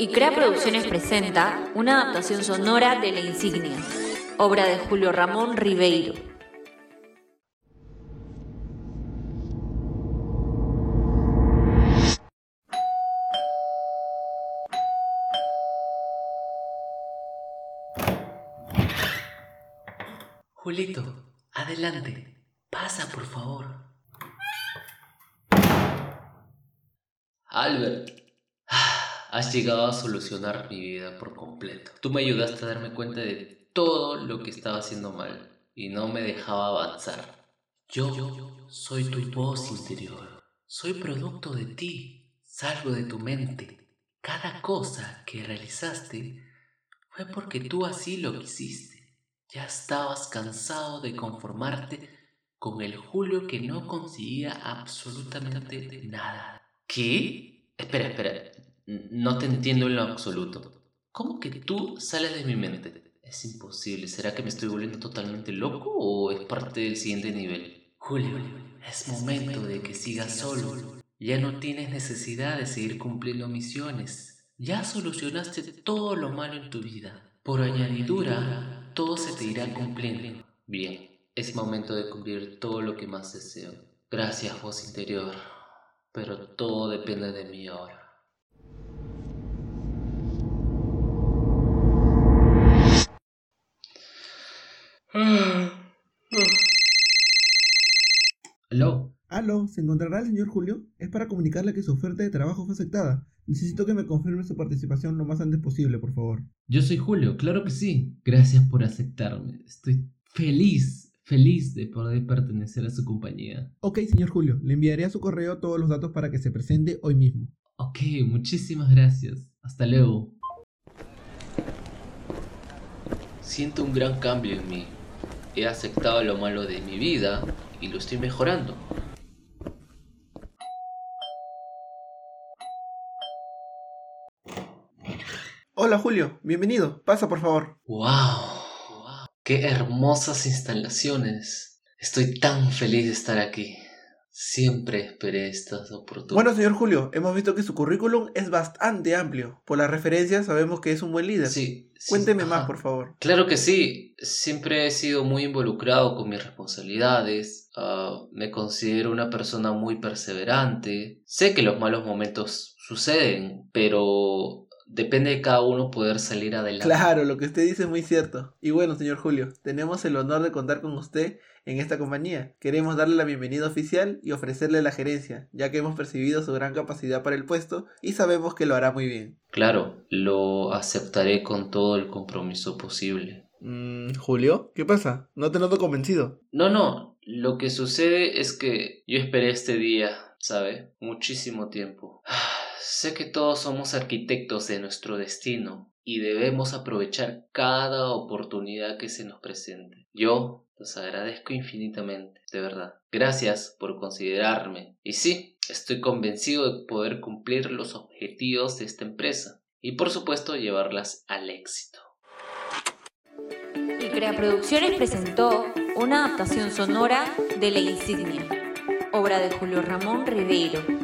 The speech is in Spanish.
Y Crea Producciones presenta una adaptación sonora de La Insignia, obra de Julio Ramón Ribeiro. Julito, adelante. Pasa, por favor. Albert, has llegado a solucionar mi vida por completo. Tú me ayudaste a darme cuenta de todo lo que estaba haciendo mal y no me dejaba avanzar. Yo soy tu voz interior. Soy producto de ti. Salgo de tu mente. Cada cosa que realizaste fue porque tú así lo quisiste. Ya estabas cansado de conformarte con el Julio que no conseguía absolutamente nada. ¿Qué? Espera, espera. No te entiendo en lo absoluto. ¿Cómo que tú sales de mi mente? Es imposible. ¿Será que me estoy volviendo totalmente loco o es parte del siguiente nivel? Julio, es momento de que sigas solo. Ya no tienes necesidad de seguir cumpliendo misiones. Ya solucionaste todo lo malo en tu vida. Por añadidura, todo se te irá cumpliendo. Bien, es momento de cumplir todo lo que más deseo. Gracias, voz interior. Pero todo depende de mí ahora. ¿Aló? Aló, ¿se encontrará el señor Julio? Es para comunicarle que su oferta de trabajo fue aceptada. Necesito que me confirme su participación lo más antes posible, por favor. Yo soy Julio, claro que sí. Gracias por aceptarme. Estoy feliz, feliz de poder pertenecer a su compañía. Ok, señor Julio, le enviaré a su correo todos los datos para que se presente hoy mismo. Ok, muchísimas gracias. Hasta luego. Siento un gran cambio en mí. He aceptado lo malo de mi vida y lo estoy mejorando. Hola Julio, bienvenido. Pasa, por favor. ¡Wow! ¡Qué hermosas instalaciones! Estoy tan feliz de estar aquí. Siempre esperé estas oportunidades. Bueno, señor Julio, hemos visto que su currículum es bastante amplio. Por las referencias sabemos que es un buen líder. Sí. sí, Cuénteme ajá. más, por favor. Claro que sí. Siempre he sido muy involucrado con mis responsabilidades. Ah, me considero una persona muy perseverante. Sé que los malos momentos suceden, pero depende de cada uno poder salir adelante. Claro, lo que usted dice es muy cierto. Y bueno, señor Julio, tenemos el honor de contar con usted en esta compañía. Queremos darle la bienvenida oficial y ofrecerle la gerencia, ya que hemos percibido su gran capacidad para el puesto y sabemos que lo hará muy bien. Claro, lo aceptaré con todo el compromiso posible. Mm, Julio, ¿qué pasa? No te noto convencido. No, no, lo que sucede es que yo esperé este día, ¿sabe? Muchísimo tiempo. Sé que todos somos arquitectos de nuestro destino y debemos aprovechar cada oportunidad que se nos presente. Yo los agradezco infinitamente, de verdad. Gracias por considerarme. Y sí, estoy convencido de poder cumplir los objetivos de esta empresa y por supuesto llevarlas al éxito. Y Crea Producciones presentó una adaptación sonora de La Insignia, obra de Julio Ramón Ribeiro.